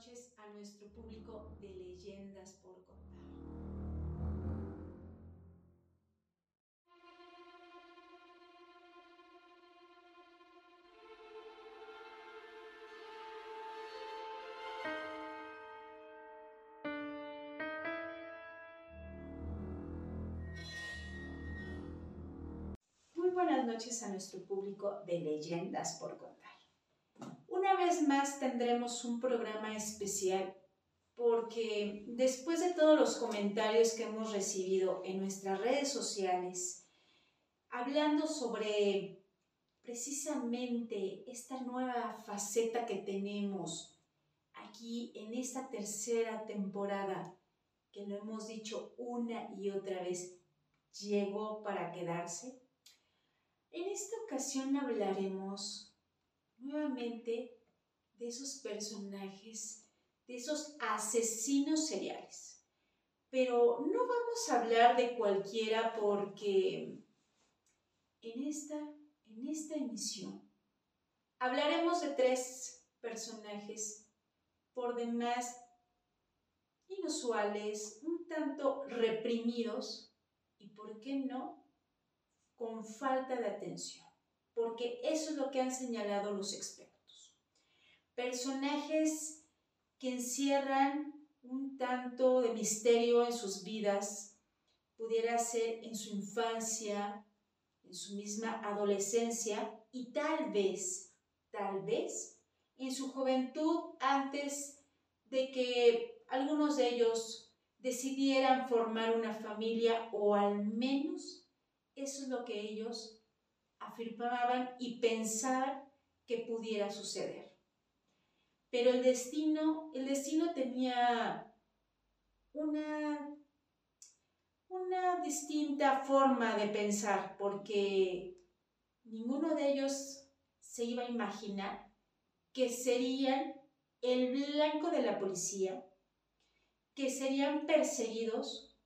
noches a nuestro público de leyendas por contar. Muy buenas noches a nuestro público de leyendas por contar. Más tendremos un programa especial porque después de todos los comentarios que hemos recibido en nuestras redes sociales, hablando sobre precisamente esta nueva faceta que tenemos aquí en esta tercera temporada, que lo hemos dicho una y otra vez, llegó para quedarse. En esta ocasión hablaremos nuevamente de esos personajes, de esos asesinos seriales. Pero no vamos a hablar de cualquiera porque en esta, en esta emisión hablaremos de tres personajes por demás inusuales, un tanto reprimidos y, ¿por qué no?, con falta de atención porque eso es lo que han señalado los expertos. Personajes que encierran un tanto de misterio en sus vidas, pudiera ser en su infancia, en su misma adolescencia y tal vez, tal vez, en su juventud antes de que algunos de ellos decidieran formar una familia o al menos eso es lo que ellos afirmaban y pensaban que pudiera suceder. Pero el destino, el destino tenía una, una distinta forma de pensar, porque ninguno de ellos se iba a imaginar que serían el blanco de la policía, que serían perseguidos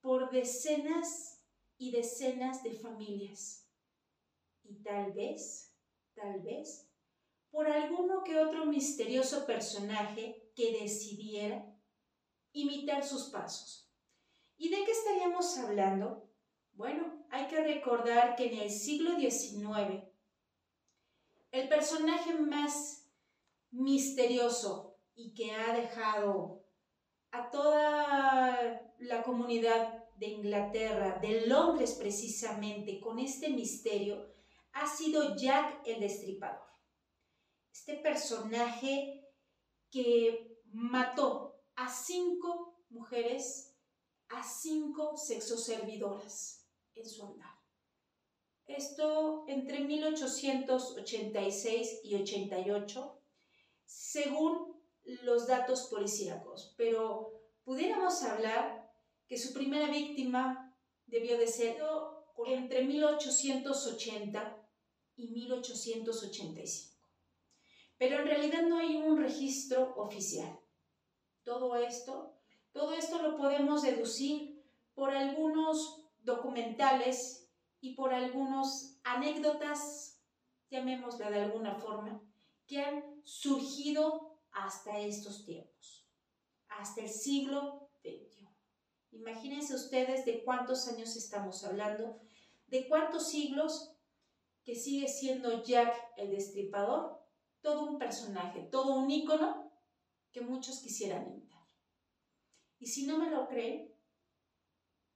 por decenas y decenas de familias. Y tal vez, tal vez, por alguno que otro misterioso personaje que decidiera imitar sus pasos. ¿Y de qué estaríamos hablando? Bueno, hay que recordar que en el siglo XIX, el personaje más misterioso y que ha dejado a toda la comunidad de Inglaterra, de Londres precisamente, con este misterio, ha sido Jack el Destripador. Este personaje que mató a cinco mujeres, a cinco sexoservidoras en su andar. Esto entre 1886 y 88, según los datos policíacos, pero pudiéramos hablar que su primera víctima debió de ser entre 1880 y 1885. Pero en realidad no hay un registro oficial. Todo esto, todo esto lo podemos deducir por algunos documentales y por algunas anécdotas, llamémosla de alguna forma, que han surgido hasta estos tiempos, hasta el siglo XXI. Imagínense ustedes de cuántos años estamos hablando, de cuántos siglos que sigue siendo Jack el Destripador, todo un personaje, todo un ícono que muchos quisieran imitar. Y si no me lo creen,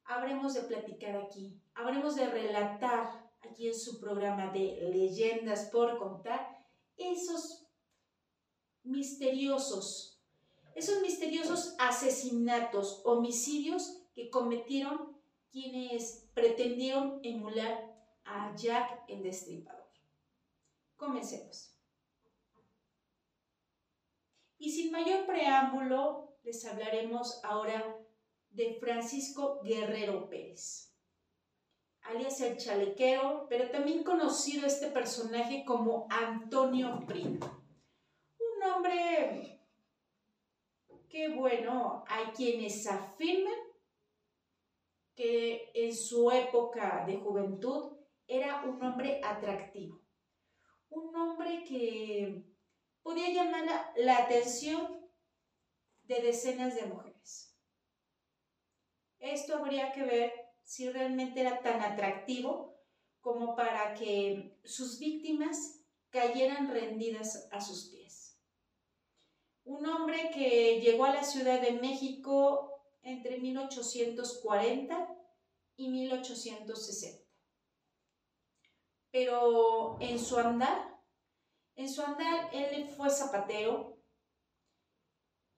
habremos de platicar aquí, habremos de relatar aquí en su programa de leyendas por contar esos misteriosos, esos misteriosos asesinatos, homicidios que cometieron quienes pretendieron emular a Jack el Destripador. Comencemos. Y sin mayor preámbulo, les hablaremos ahora de Francisco Guerrero Pérez, alias el chalequero, pero también conocido este personaje como Antonio Primo. Un hombre que, bueno, hay quienes afirman que en su época de juventud era un hombre atractivo, un hombre que podía llamar la, atención de decenas de mujeres. Esto habría que ver si realmente era tan atractivo como para que sus víctimas cayeran rendidas a sus pies. Un hombre que llegó a la Ciudad de México entre 1840 y 1860. Pero en su andar, en su andar él fue zapatero,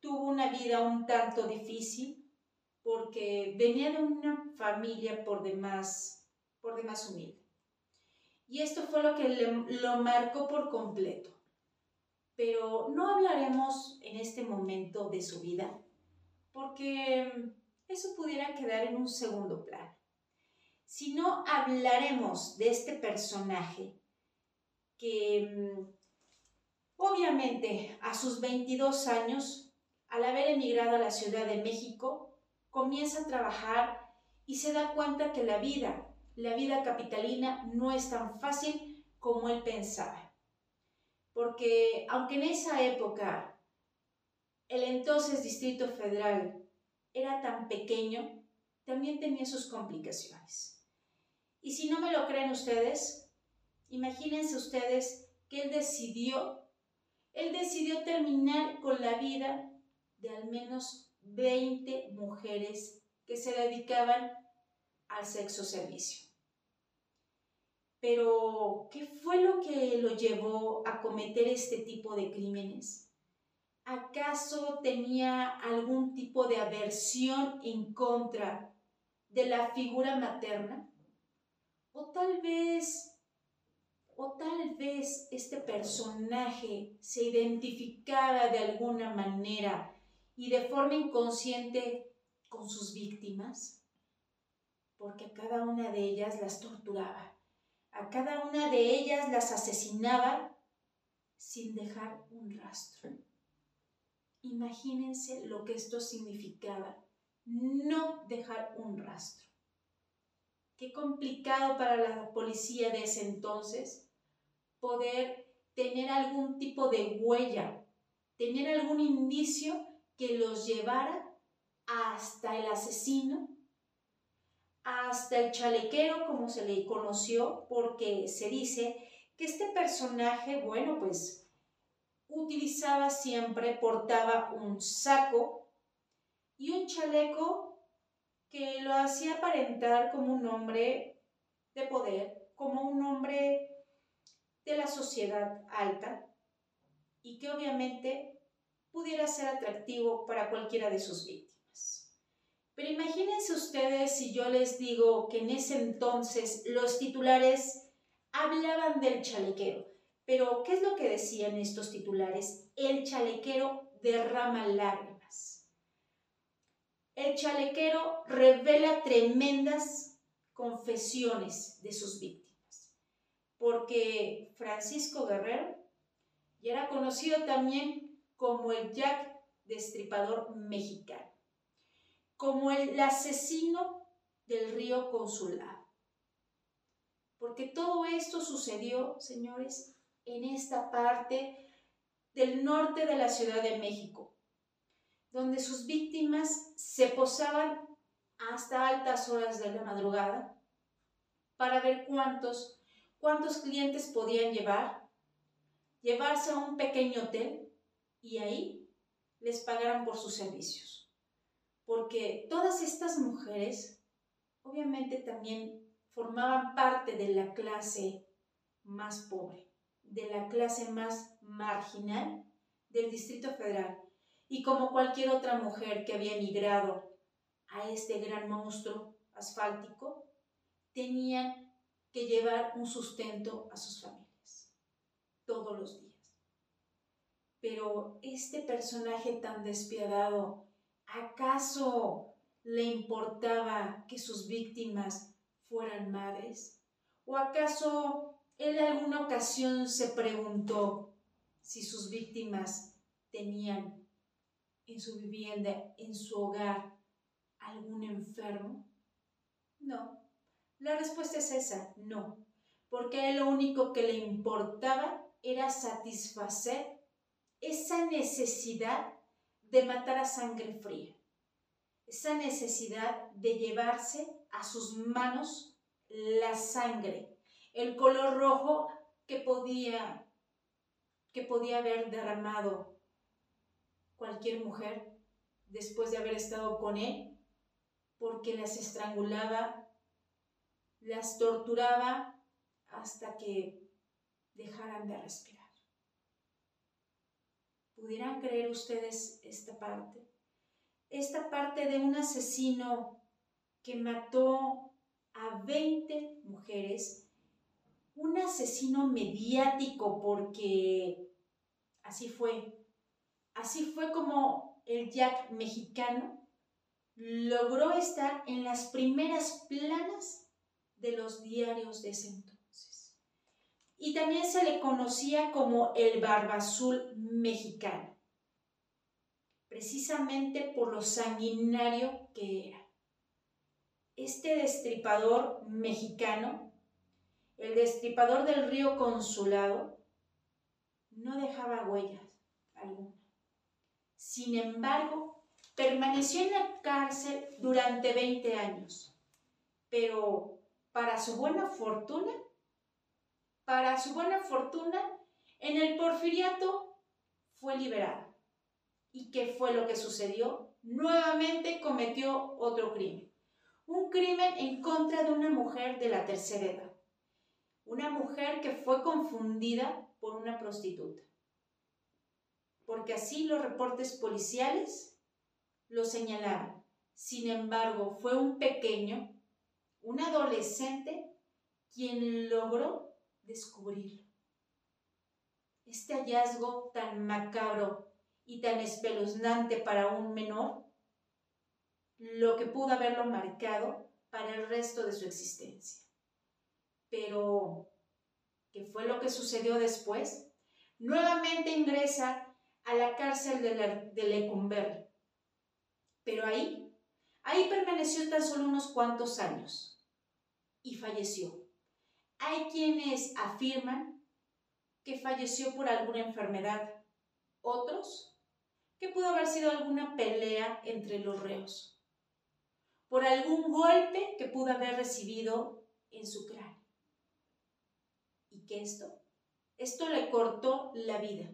tuvo una vida un tanto difícil porque venía de una familia por demás, por demás humilde. Y esto fue lo que lo marcó por completo. Pero no hablaremos en este momento de su vida, porque eso pudiera quedar en un segundo plano. Sino hablaremos de este personaje que mm, obviamente a sus 22 años, al haber emigrado a la Ciudad de México, comienza a trabajar y se da cuenta que la vida la vida capitalina no es tan fácil como él pensaba. Porque aunque en esa época el entonces Distrito Federal era tan pequeño, también tenía sus complicaciones. Y si no me lo creen ustedes, imagínense ustedes que él decidió, él decidió terminar con la vida de al menos 20 mujeres que se dedicaban al sexo servicio. Pero, ¿qué fue lo que lo llevó a cometer este tipo de crímenes? ¿Acaso tenía algún tipo de aversión en contra de la figura materna? O tal vez, o tal vez este personaje se identificaba de alguna manera y de forma inconsciente con sus víctimas, porque a cada una de ellas las torturaba a cada una de ellas las asesinaba sin dejar un rastro. Imagínense lo que esto significaba, no dejar un rastro. Qué complicado para la policía de ese entonces poder tener algún tipo de huella, tener algún indicio que los llevara hasta el asesino hasta el chalequero, como se le conoció, porque se dice que este personaje, bueno, pues utilizaba siempre, portaba un saco y un chaleco que lo hacía aparentar como un hombre de poder, como un hombre de la sociedad alta y que obviamente pudiera ser atractivo para cualquiera de sus víctimas. Pero imagínense ustedes si yo les digo que en ese entonces los titulares hablaban del chalequero. Pero, ¿qué es lo que decían estos titulares? El chalequero derrama lágrimas. El chalequero revela tremendas confesiones de sus víctimas. Porque Francisco Guerrero ya era conocido también como el Jack Destripador mexicano como el asesino del río Consulado. Porque todo esto sucedió, señores, en esta parte del norte de la Ciudad de México, donde sus víctimas se posaban hasta altas horas de la madrugada para ver cuántos, cuántos clientes podían llevar, llevarse a un pequeño hotel y ahí les pagaran por sus servicios porque todas estas mujeres obviamente también formaban parte de la clase más pobre, de la clase más marginal del Distrito Federal. Y como cualquier otra mujer que había emigrado a este gran monstruo asfáltico, tenían que llevar un sustento a sus familias todos los días. Pero este personaje tan despiadado ¿Acaso le importaba que sus víctimas fueran madres? ¿O acaso él alguna ocasión se preguntó si sus víctimas tenían en su vivienda, en su hogar, algún enfermo? No. La respuesta es esa, no. Porque a él lo único que le importaba era satisfacer esa necesidad de matar a sangre fría. Esa necesidad de llevarse a sus manos la sangre, el color rojo que podía que podía haber derramado cualquier mujer después de haber estado con él, porque las estrangulaba, las torturaba hasta que dejaran de respirar. ¿Pudieran creer ustedes esta parte? Esta parte de un asesino que mató a 20 mujeres, un asesino mediático porque así fue. Así fue como el Jack mexicano logró estar en las primeras planas de los diarios de ese entonces. Y también se le conocía como el barba azul mexicano, precisamente por lo sanguinario que era. Este destripador mexicano, el destripador del río Consulado, no dejaba huellas alguna. Sin embargo, permaneció en la cárcel durante 20 años, pero para su buena fortuna, para su buena fortuna, en el porfiriato fue liberado. ¿Y qué fue lo que sucedió? Nuevamente cometió otro crimen. Un crimen en contra de una mujer de la tercera edad. Una mujer que fue confundida por una prostituta porque así los reportes policiales lo señalaban. Sin embargo, fue un pequeño, un adolescente, quien logró descubrirlo. Este hallazgo tan macabro y tan espeluznante para un menor, lo que pudo haberlo marcado para el resto de su existencia. Pero, ¿qué fue lo que sucedió después? Nuevamente ingresa a la cárcel de, Lecumberri. Pero ahí, ahí permaneció tan solo unos cuantos años y falleció. Hay quienes afirman que falleció por alguna enfermedad, otros que pudo haber sido alguna pelea entre los reos, por algún golpe que pudo haber recibido en su cráneo. ¿Y qué esto? Esto le cortó la vida.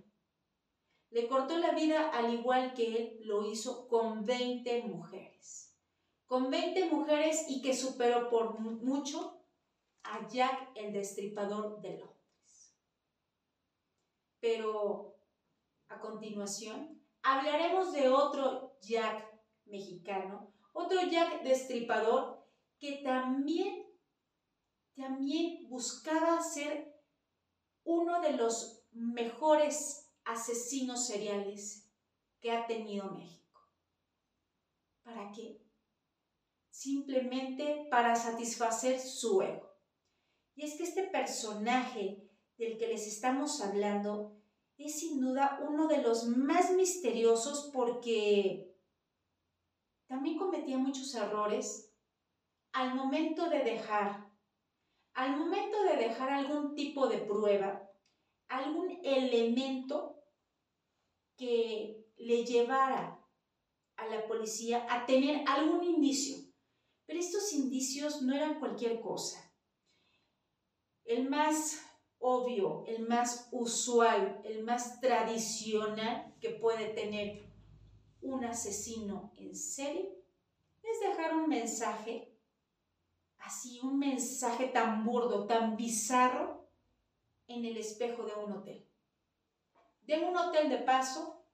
Le cortó la vida al igual que él lo hizo con 20 mujeres. Con 20 mujeres y que superó por mucho a Jack el Destripador de Londres. Pero a continuación hablaremos de otro Jack mexicano, otro Jack Destripador que también, también buscaba ser uno de los mejores asesinos seriales que ha tenido México. ¿Para qué? Simplemente para satisfacer su ego. Y es que este personaje del que les estamos hablando es sin duda uno de los más misteriosos porque también cometía muchos errores al momento de dejar, al momento de dejar algún tipo de prueba, algún elemento que le llevara a la policía a tener algún indicio. Pero estos indicios no eran cualquier cosa. El más obvio, el más usual, el más tradicional que puede tener un asesino en serie es dejar un mensaje, así un mensaje tan burdo, tan bizarro, en el espejo de un hotel. De un hotel de paso,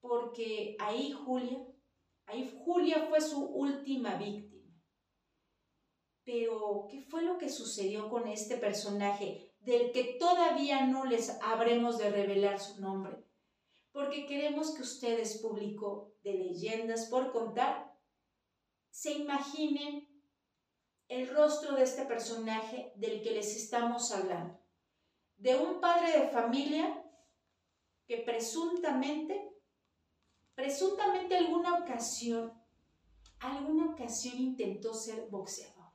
porque ahí Julia, ahí Julia fue su última víctima. Pero, ¿qué fue lo que sucedió con este personaje del que todavía no les habremos de revelar su nombre? Porque queremos que ustedes, público de leyendas por contar, se imaginen el rostro de este personaje del que les estamos hablando de un padre de familia que presuntamente, presuntamente alguna ocasión, alguna ocasión intentó ser boxeador.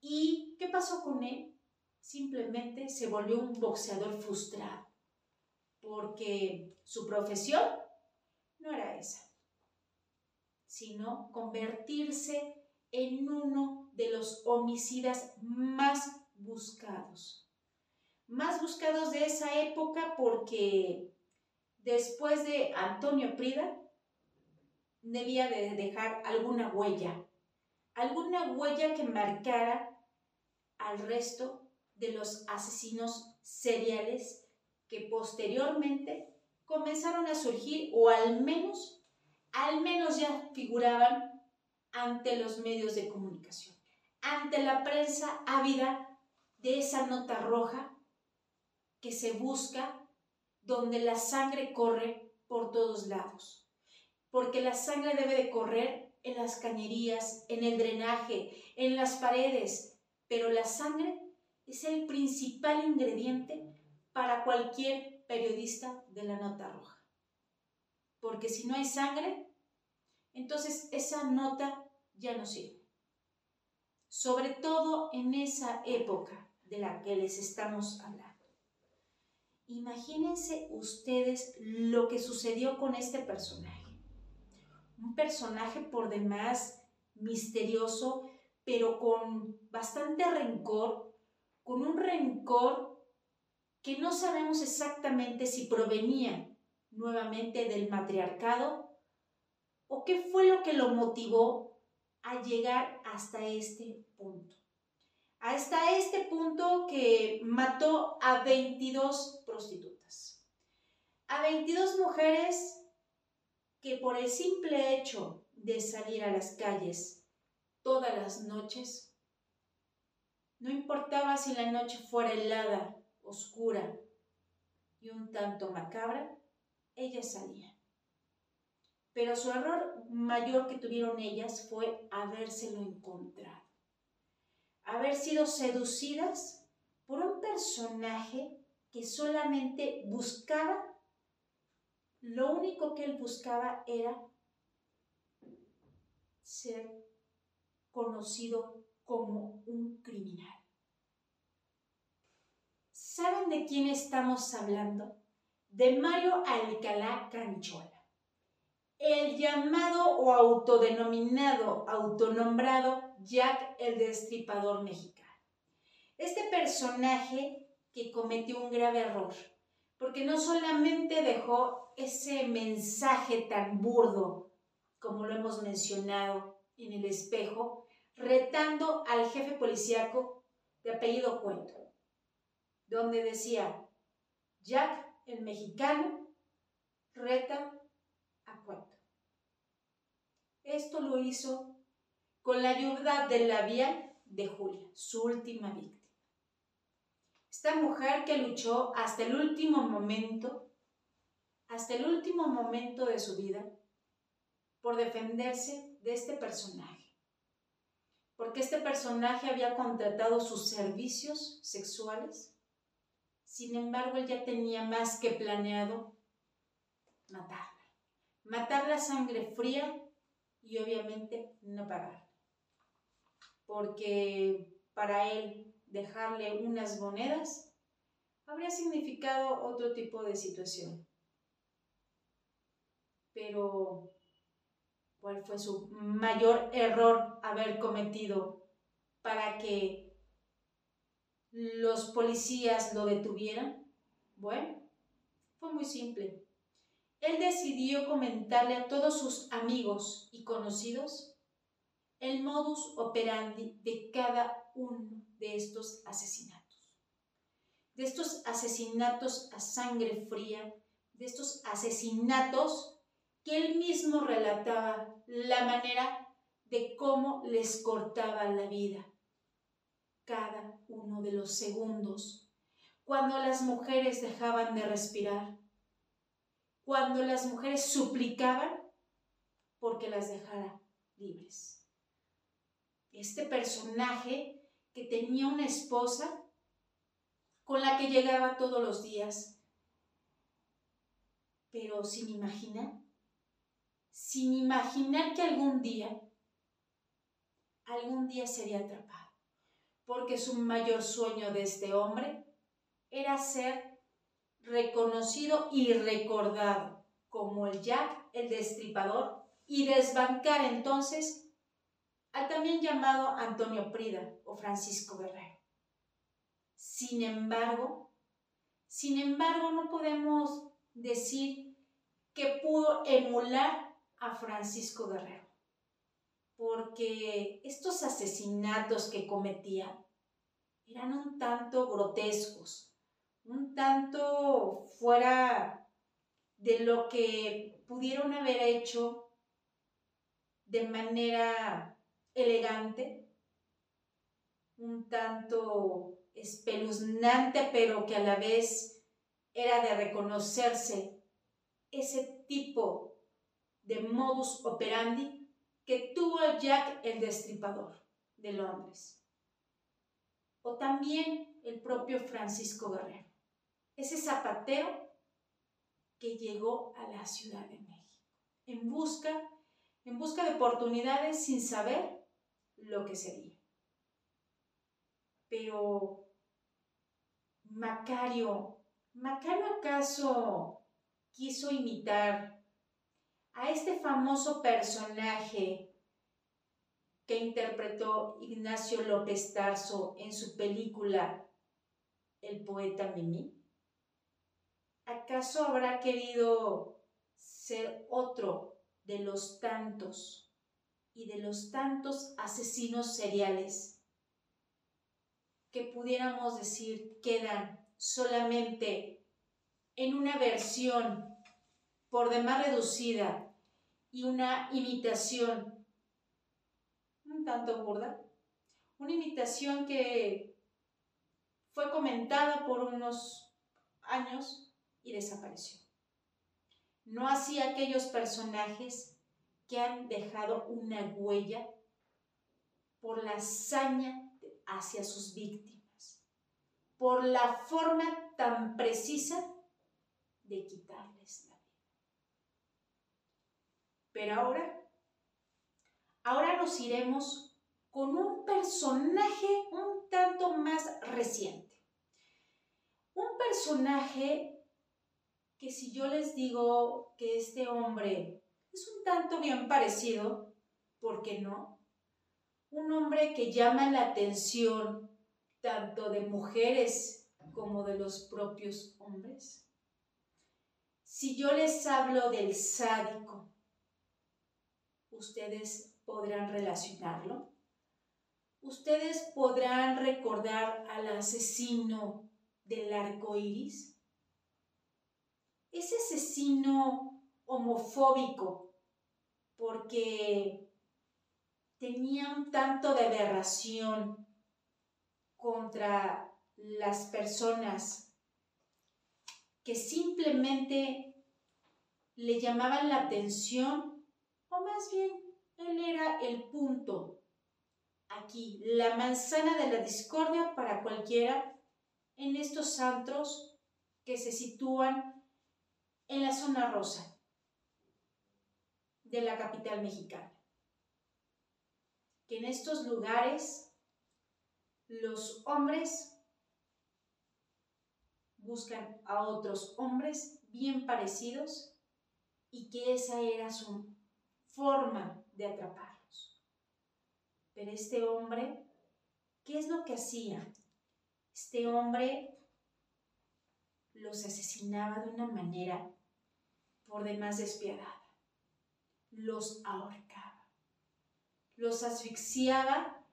¿Y qué pasó con él? Simplemente se volvió un boxeador frustrado, porque su profesión no era esa, sino convertirse en uno de los homicidas más buscados. Más buscados de esa época porque después de Antonio Prida debía de dejar alguna huella, alguna huella que marcara al resto de los asesinos seriales que posteriormente comenzaron a surgir o al menos, al menos ya figuraban ante los medios de comunicación, ante la prensa ávida de esa nota roja que se busca donde la sangre corre por todos lados. Porque la sangre debe de correr en las cañerías, en el drenaje, en las paredes, pero la sangre es el principal ingrediente para cualquier periodista de la nota roja. Porque si no hay sangre, entonces esa nota ya no sirve. Sobre todo en esa época de la que les estamos hablando. Imagínense ustedes lo que sucedió con este personaje. Un personaje por demás misterioso, pero con bastante rencor, con un rencor que no sabemos exactamente si provenía nuevamente del matriarcado o qué fue lo que lo motivó a llegar hasta este punto. Hasta este punto que mató a 22 prostitutas. A 22 mujeres que por el simple hecho de salir a las calles todas las noches, no importaba si la noche fuera helada, oscura y un tanto macabra, ellas salían. Pero su error mayor que tuvieron ellas fue habérselo encontrado haber sido seducidas por un personaje que solamente buscaba, lo único que él buscaba era ser conocido como un criminal. ¿Saben de quién estamos hablando? De Mario Alcalá Canchola el llamado o autodenominado, autonombrado Jack el Destripador Mexicano. Este personaje que cometió un grave error, porque no solamente dejó ese mensaje tan burdo, como lo hemos mencionado en el espejo, retando al jefe policíaco de apellido Cuento, donde decía, Jack el mexicano reta esto lo hizo con la ayuda del labial de Julia, su última víctima. Esta mujer que luchó hasta el último momento, hasta el último momento de su vida, por defenderse de este personaje. Porque este personaje había contratado sus servicios sexuales. Sin embargo, él ya tenía más que planeado matarla. Matar la sangre fría y obviamente no pagar. Porque para él dejarle unas monedas habría significado otro tipo de situación. Pero, ¿cuál fue su mayor error haber cometido para que los policías lo detuvieran? Bueno, fue muy simple él decidió comentarle a todos sus amigos y conocidos el modus operandi de cada uno de estos asesinatos. De estos asesinatos a sangre fría, de estos asesinatos que él mismo relataba la manera de cómo les cortaba la vida cada uno de los segundos, cuando las mujeres dejaban de respirar, cuando las mujeres suplicaban porque las dejara libres. Este personaje que tenía una esposa con la que llegaba todos los días, pero sin imaginar, sin imaginar que algún día, algún día sería atrapado, porque su mayor sueño de este hombre era ser reconocido y recordado como el Jack el Destripador y desbancar entonces al también llamado Antonio Prida o Francisco Guerrero. Sin embargo, sin embargo, no podemos decir que pudo emular a Francisco Guerrero, porque estos asesinatos que cometía eran un tanto grotescos, un tanto fuera de lo que pudieron haber hecho de manera elegante, un tanto espeluznante, pero que a la vez era de reconocerse ese tipo de modus operandi que tuvo Jack el Destripador de Londres. O también el propio Francisco Guerrero, ese zapatero que llegó a la Ciudad de México en busca, en busca de oportunidades sin saber lo que sería. Pero Macario, ¿Macario acaso quiso imitar a este famoso personaje que interpretó Ignacio López Tarso en su película El poeta Mimi? ¿Acaso habrá querido ser otro de los tantos y de los tantos asesinos seriales que pudiéramos decir quedan solamente en una versión por demás reducida y una imitación un tanto burda, una imitación que fue comentada por unos años y desapareció. No así aquellos personajes que han dejado una huella por la hazaña hacia sus víctimas, por la forma tan precisa de quitarles la vida. Pero ahora, ahora nos iremos con un personaje un tanto más reciente. Un personaje que si yo les digo que este hombre es un tanto bien parecido, ¿por qué no? Un hombre que llama la atención tanto de mujeres como de los propios hombres. Si yo les hablo del sádico, ¿ustedes podrán relacionarlo? ¿Ustedes podrán recordar al asesino del arco iris? Ese asesino homofóbico, porque tenía un tanto de aberración contra las personas que simplemente le llamaban la atención, o más bien él era el punto. Aquí, la manzana de la discordia para cualquiera en estos antros que se sitúan en la zona rosa de la capital mexicana. Que en estos lugares los hombres buscan a otros hombres bien parecidos y que esa era su forma de atraparlos. Pero este hombre, ¿qué es lo que hacía? Este hombre los asesinaba de una manera por demás despiadada. Los ahorcaba, los asfixiaba,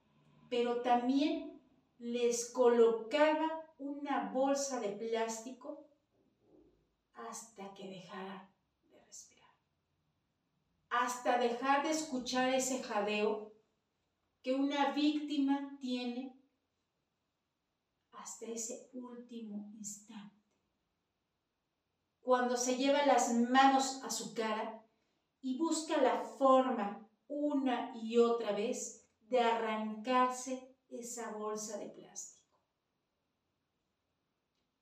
pero también les colocaba una bolsa de plástico hasta que dejara de respirar, hasta dejar de escuchar ese jadeo que una víctima tiene hasta ese último instante. Cuando se lleva las manos a su cara y busca la forma una y otra vez de arrancarse esa bolsa de plástico.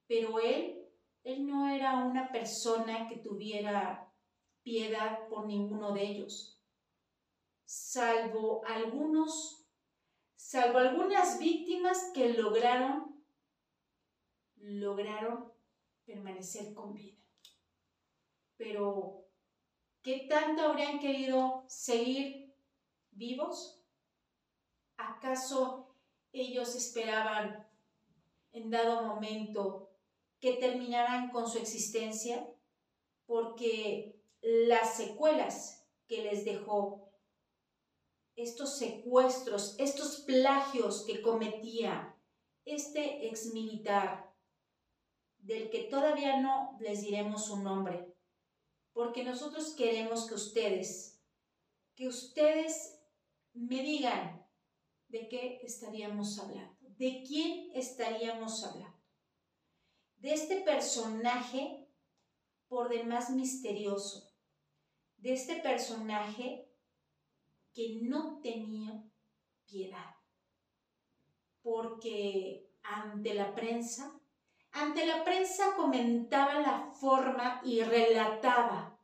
Pero él, él no era una persona que tuviera piedad por ninguno de ellos, salvo algunos, salvo algunas víctimas que lograron, lograron permanecer con vida. Pero ¿Qué tanto habrían querido seguir vivos? ¿Acaso ellos esperaban en dado momento que terminaran con su existencia? Porque las secuelas que les dejó estos secuestros, estos plagios que cometía este ex militar, del que todavía no les diremos su nombre, porque nosotros queremos que ustedes, que ustedes me digan de qué estaríamos hablando, de quién estaríamos hablando. De este personaje por demás misterioso, de este personaje que no tenía piedad, porque ante la prensa ante la prensa comentaba la forma y relataba,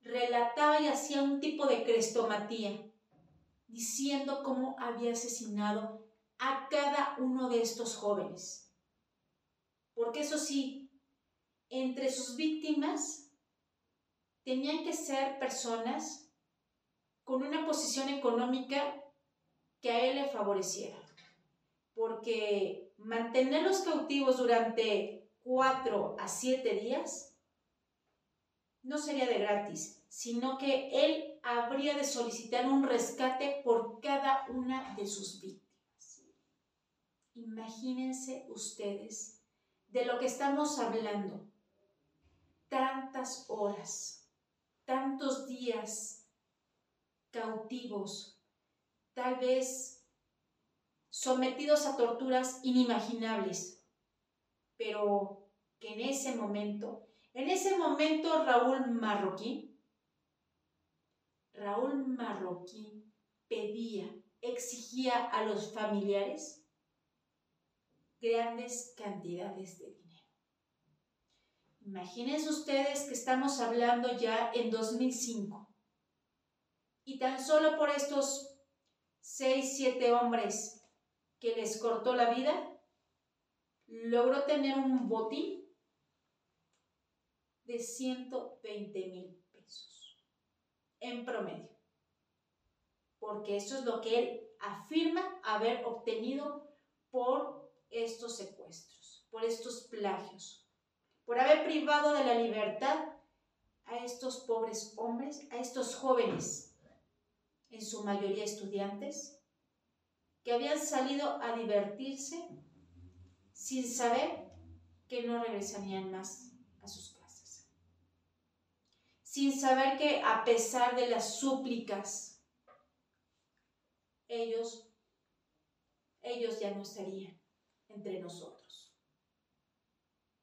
relataba y hacía un tipo de crestomatía, diciendo cómo había asesinado a cada uno de estos jóvenes. Porque eso sí, entre sus víctimas tenían que ser personas con una posición económica que a él le favoreciera. Porque mantenerlos cautivos durante cuatro a siete días no sería de gratis, sino que él habría de solicitar un rescate por cada una de sus víctimas. Imagínense ustedes de lo que estamos hablando. Tantas horas, tantos días cautivos, tal vez sometidos a torturas inimaginables. Pero que en ese momento, en ese momento Raúl Marroquín, Raúl Marroquín pedía, exigía a los familiares grandes cantidades de dinero. Imagínense ustedes que estamos hablando ya en 2005 y tan solo por estos seis, siete hombres que les cortó la vida, logró tener un botín de 120 mil pesos en promedio. Porque eso es lo que él afirma haber obtenido por estos secuestros, por estos plagios, por haber privado de la libertad a estos pobres hombres, a estos jóvenes, en su mayoría estudiantes, que habían salido a divertirse sin saber que no regresarían más a sus casas. Sin saber que a pesar de las súplicas, ellos, ellos ya no estarían entre nosotros.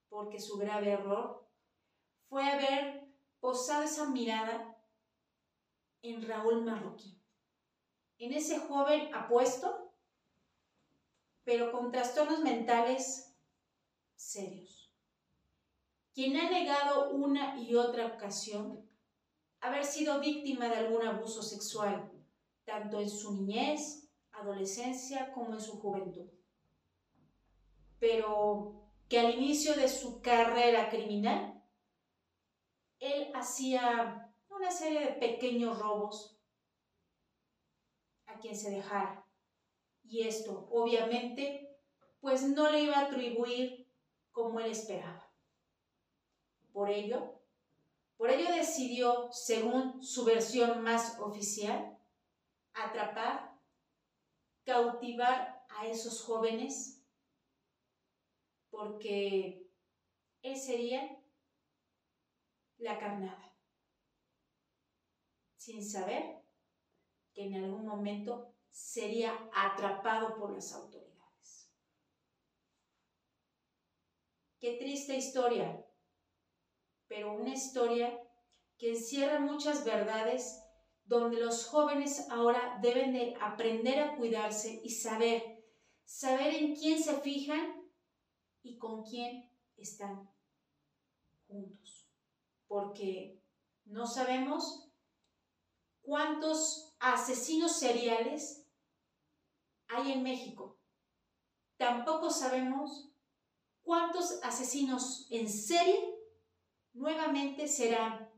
Porque su grave error fue haber posado esa mirada en Raúl Marroquín, en ese joven apuesto pero con trastornos mentales serios. Quien ha negado una y otra ocasión haber sido víctima de algún abuso sexual, tanto en su niñez, adolescencia como en su juventud. Pero que al inicio de su carrera criminal, él hacía una serie de pequeños robos a quien se dejara y esto, obviamente, pues no le iba a atribuir como él esperaba. Por ello, por ello decidió, según su versión más oficial, atrapar, cautivar a esos jóvenes, porque él sería la carnada, sin saber que en algún momento sería atrapado por las autoridades. Qué triste historia, pero una historia que encierra muchas verdades donde los jóvenes ahora deben de aprender a cuidarse y saber, saber en quién se fijan y con quién están juntos. Porque no sabemos cuántos asesinos seriales hay en México. Tampoco sabemos cuántos asesinos en serie nuevamente serán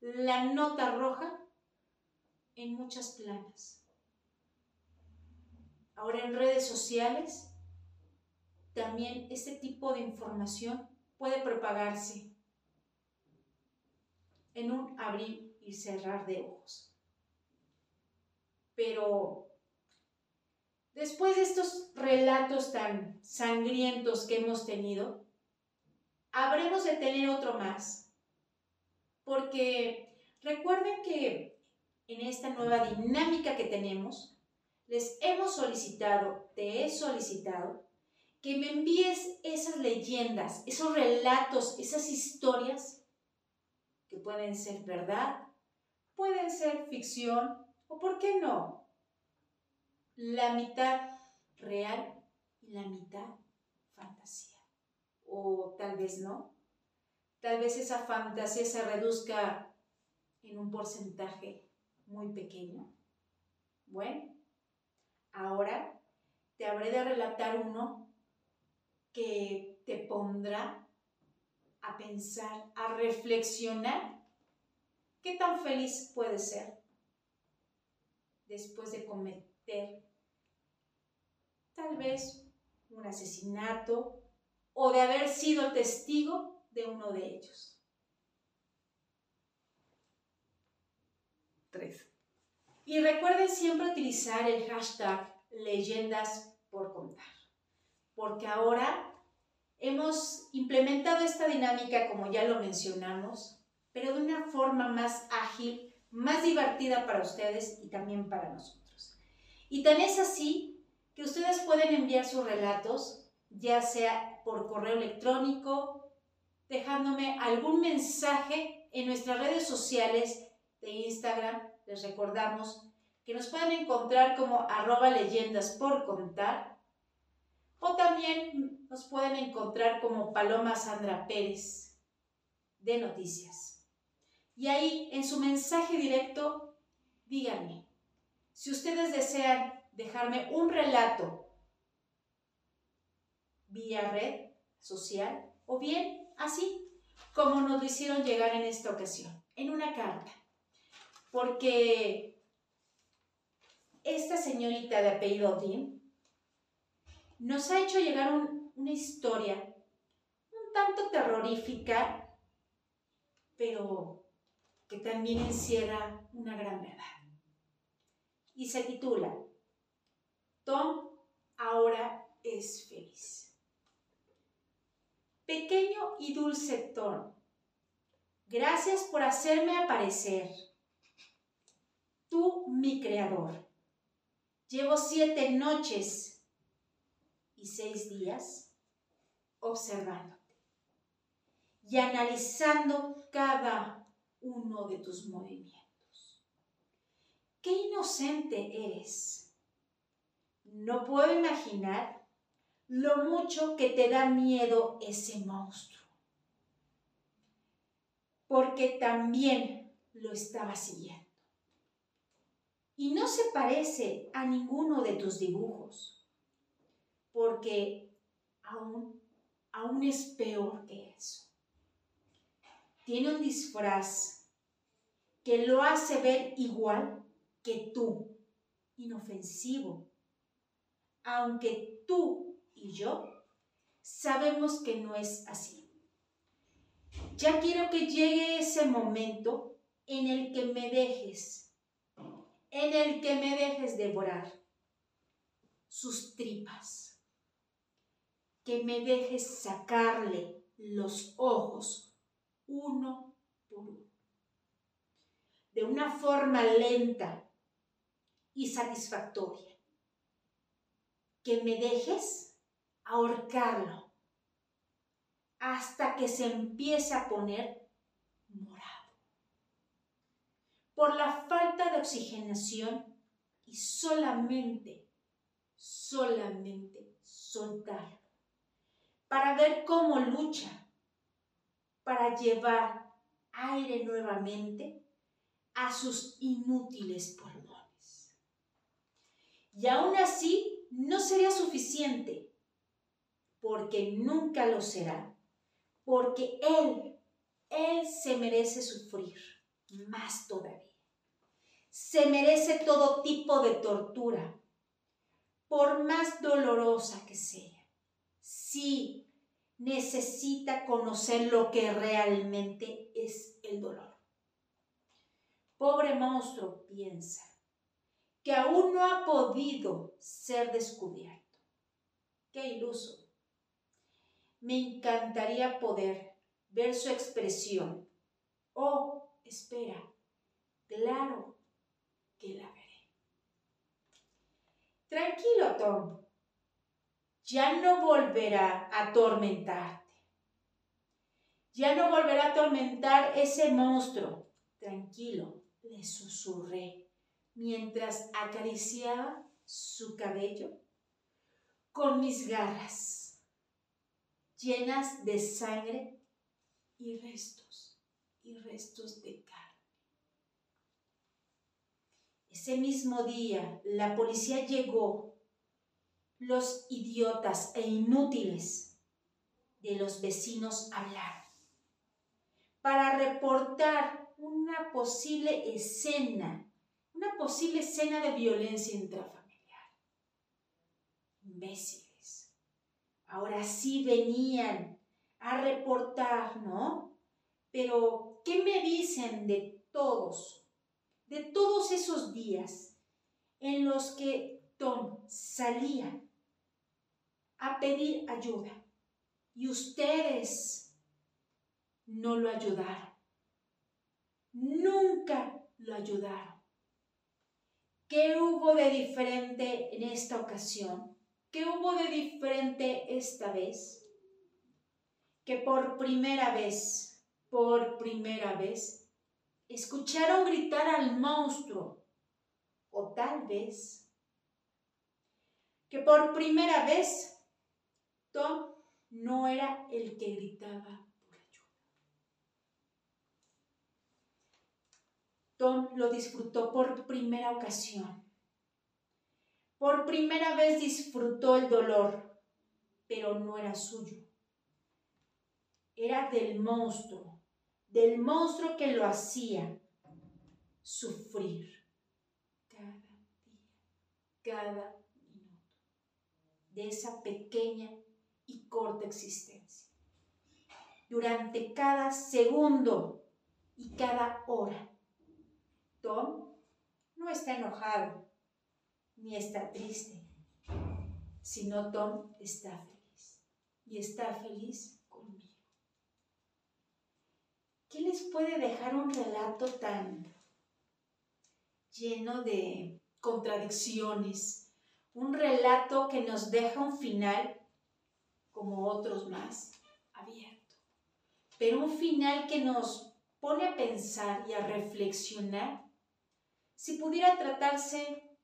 la nota roja en muchas planas. Ahora en redes sociales, también este tipo de información puede propagarse en un abrir y cerrar de ojos. Pero después de estos relatos tan sangrientos que hemos tenido, habremos de tener otro más. Porque recuerden que en esta nueva dinámica que tenemos, les hemos solicitado, te he solicitado, que me envíes esas leyendas, esos relatos, esas historias que pueden ser verdad, pueden ser ficción o, ¿por qué no? La mitad real y la mitad fantasía. O tal vez no. Tal vez esa fantasía se reduzca en un porcentaje muy pequeño. Bueno, ahora te habré de relatar uno que te pondrá a pensar, a reflexionar qué tan feliz puedes ser después de cometer tal vez un asesinato o de haber sido testigo de uno de ellos. Tres. Y recuerden siempre utilizar el hashtag leyendas por contar, porque ahora hemos implementado esta dinámica, como ya lo mencionamos, pero de una forma más ágil, más divertida para ustedes y también para nosotros. Y tan es así que ustedes pueden enviar sus relatos, ya sea por correo electrónico, dejándome algún mensaje en nuestras redes sociales de Instagram. Les recordamos que nos pueden encontrar como arroba leyendas por contar o también nos pueden encontrar como Paloma Sandra Pérez de Noticias. Y ahí en su mensaje directo, díganme, si ustedes desean dejarme un relato vía red social o bien así como nos lo hicieron llegar en esta ocasión, en una carta. Porque esta señorita de apellido Dean nos ha hecho llegar una historia un tanto terrorífica, pero que también encierra una gran verdad. Y se titula, Tom ahora es feliz. Pequeño y dulce Tom, gracias por hacerme aparecer. Tú, mi creador. Llevo siete noches seis días observándote y analizando cada uno de tus movimientos. Qué inocente eres. No puedo imaginar lo mucho que te da miedo ese monstruo. Porque también lo estaba siguiendo. Y no se parece a ninguno de tus dibujos porque aún, aún es peor que eso. Tiene un disfraz que lo hace ver igual que tú, inofensivo, aunque tú y yo sabemos que no es así. Ya quiero que llegue ese momento en el que me dejes, en el que me dejes devorar sus tripas que me dejes sacarle los ojos uno por uno. De una forma lenta y satisfactoria. Que me dejes ahorcarlo hasta que se empiece a poner morado. Por la falta de oxigenación y solamente, solamente soltarlo para ver cómo lucha para llevar aire nuevamente a sus inútiles pulmones. Y aún así no sería suficiente, porque nunca lo será, porque Él, Él se merece sufrir, más todavía. Se merece todo tipo de tortura, por más dolorosa que sea. Sí, necesita conocer lo que realmente es el dolor. Pobre monstruo piensa que aún no ha podido ser descubierto. Qué iluso. Me encantaría poder ver su expresión. Oh, espera, claro que la veré. Tranquilo, Tom. Ya no volverá a atormentarte. Ya no volverá a atormentar ese monstruo. Tranquilo, le susurré mientras acariciaba su cabello con mis garras llenas de sangre y restos y restos de carne. Ese mismo día la policía llegó. Los idiotas e inútiles de los vecinos hablaron para reportar una posible escena, posible escena de violencia intrafamiliar. Imbéciles. Ahora sí venían a reportar, ¿no? Pero, ¿qué me dicen de todos de todos esos días en los que Tom salía a pedir ayuda y ustedes no lo ayudaron. Nunca lo ayudaron. ¿Qué hubo de diferente en esta ocasión? ¿Qué hubo de diferente esta vez? Que por primera vez, por primera vez, escucharon gritar al monstruo, o tal vez que por primera vez Tom no era el que gritaba por ayuda. Tom lo disfrutó por primera ocasión. Por primera vez disfrutó el dolor, pero no era suyo. Era del monstruo del monstruo que lo hacía sufrir cada día, cada minuto de esa pequeña y corta existencia. Durante cada segundo y cada hora, Tom no está enojado ni está triste, sino Tom está feliz y está feliz ¿Qué les puede dejar un relato tan lleno de contradicciones? Un relato que nos deja un final, como otros más, abierto. Pero un final que nos pone a pensar y a reflexionar si pudiera tratarse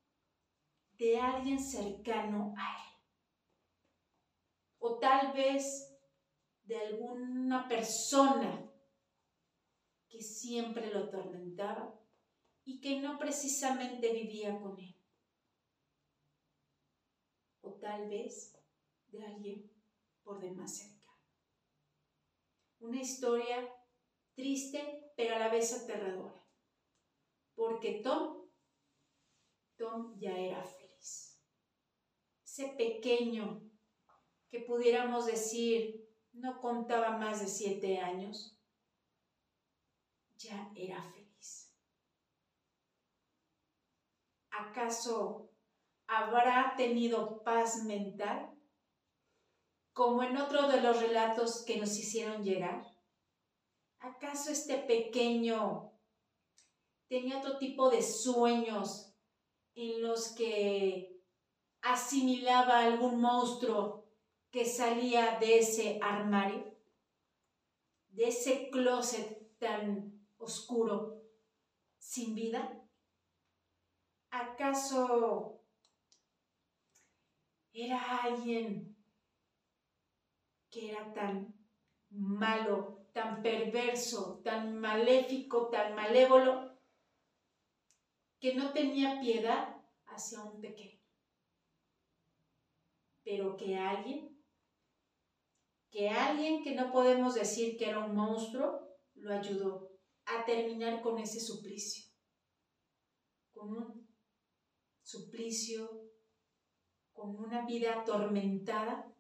de alguien cercano a él. O tal vez de alguna persona que siempre lo atormentaba y que no precisamente vivía con él. O tal vez de alguien por demás cercano. Una historia triste pero a la vez aterradora. Porque Tom, Tom ya era feliz. Ese pequeño que pudiéramos decir no contaba más de siete años, ya era feliz. ¿Acaso habrá tenido paz mental? Como en otro de los relatos que nos hicieron llegar. ¿Acaso este pequeño tenía otro tipo de sueños en los que asimilaba algún monstruo que salía de ese armario, de ese closet tan oscuro, sin vida? ¿Acaso era alguien que era tan malo, tan perverso, tan maléfico, tan malévolo, que no tenía piedad hacia un pequeño? Pero que alguien, que alguien que no podemos decir que era un monstruo, lo ayudó a terminar con ese suplicio, con un suplicio, con una vida atormentada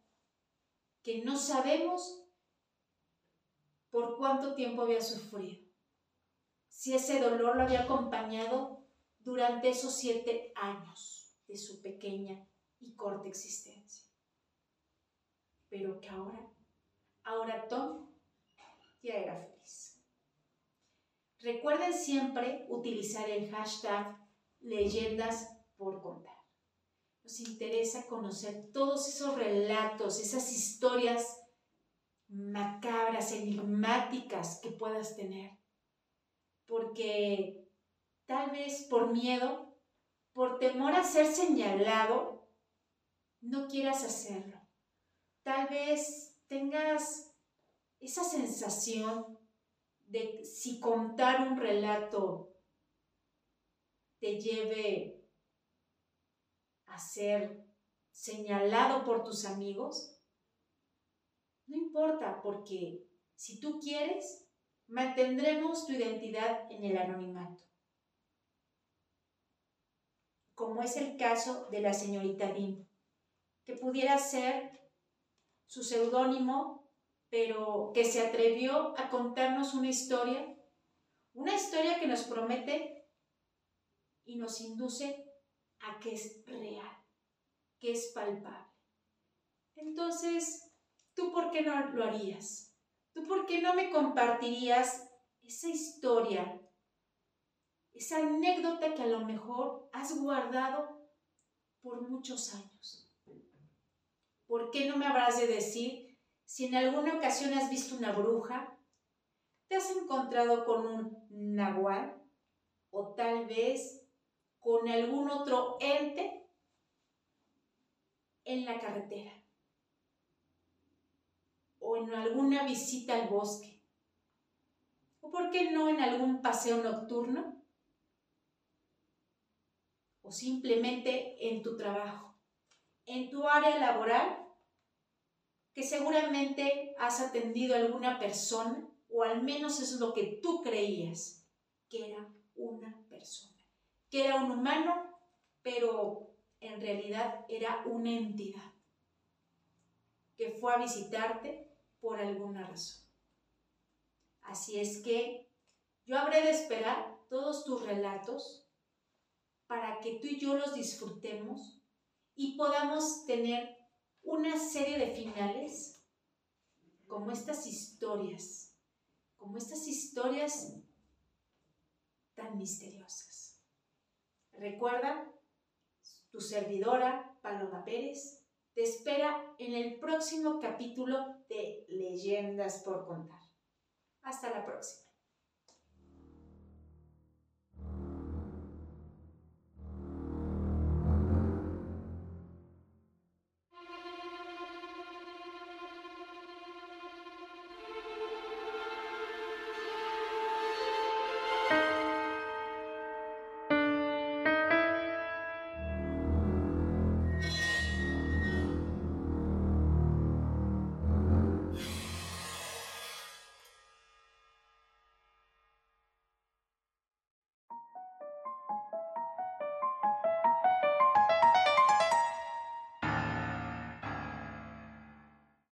que no sabemos por cuánto tiempo había sufrido, si ese dolor lo había acompañado durante esos siete años de su pequeña y corta existencia. Pero que ahora, ahora Tom ya era feliz. Recuerden siempre utilizar el hashtag leyendas por contar. Nos interesa conocer todos esos relatos, esas historias macabras, enigmáticas que puedas tener. Porque tal vez por miedo, por temor a ser señalado, no quieras hacerlo. Tal vez tengas esa sensación de si contar un relato te lleve a ser señalado por tus amigos, no importa porque si tú quieres, mantendremos tu identidad en el anonimato. Como es el caso de la señorita Dean, que pudiera ser su seudónimo, pero que se atrevió a contarnos una historia, una historia que nos promete y nos induce a que es real, que es palpable. Entonces, ¿tú por qué no lo harías? ¿Tú por qué no me compartirías esa historia, esa anécdota que a lo mejor has guardado por muchos años? ¿Por qué no me habrás de decir si en alguna ocasión has visto una bruja, te has encontrado con un nahual o tal vez con algún otro ente en la carretera o en alguna visita al bosque o por qué no en algún paseo nocturno o simplemente en tu trabajo, en tu área laboral que seguramente has atendido a alguna persona o al menos es lo que tú creías que era una persona que era un humano, pero en realidad era una entidad que fue a visitarte por alguna razón. Así es que yo habré de esperar todos tus relatos para que tú y yo los disfrutemos y podamos tener una serie de finales como estas historias, como estas historias tan misteriosas. Recuerda, tu servidora, Paloma Pérez, te espera en el próximo capítulo de Leyendas por Contar. Hasta la próxima.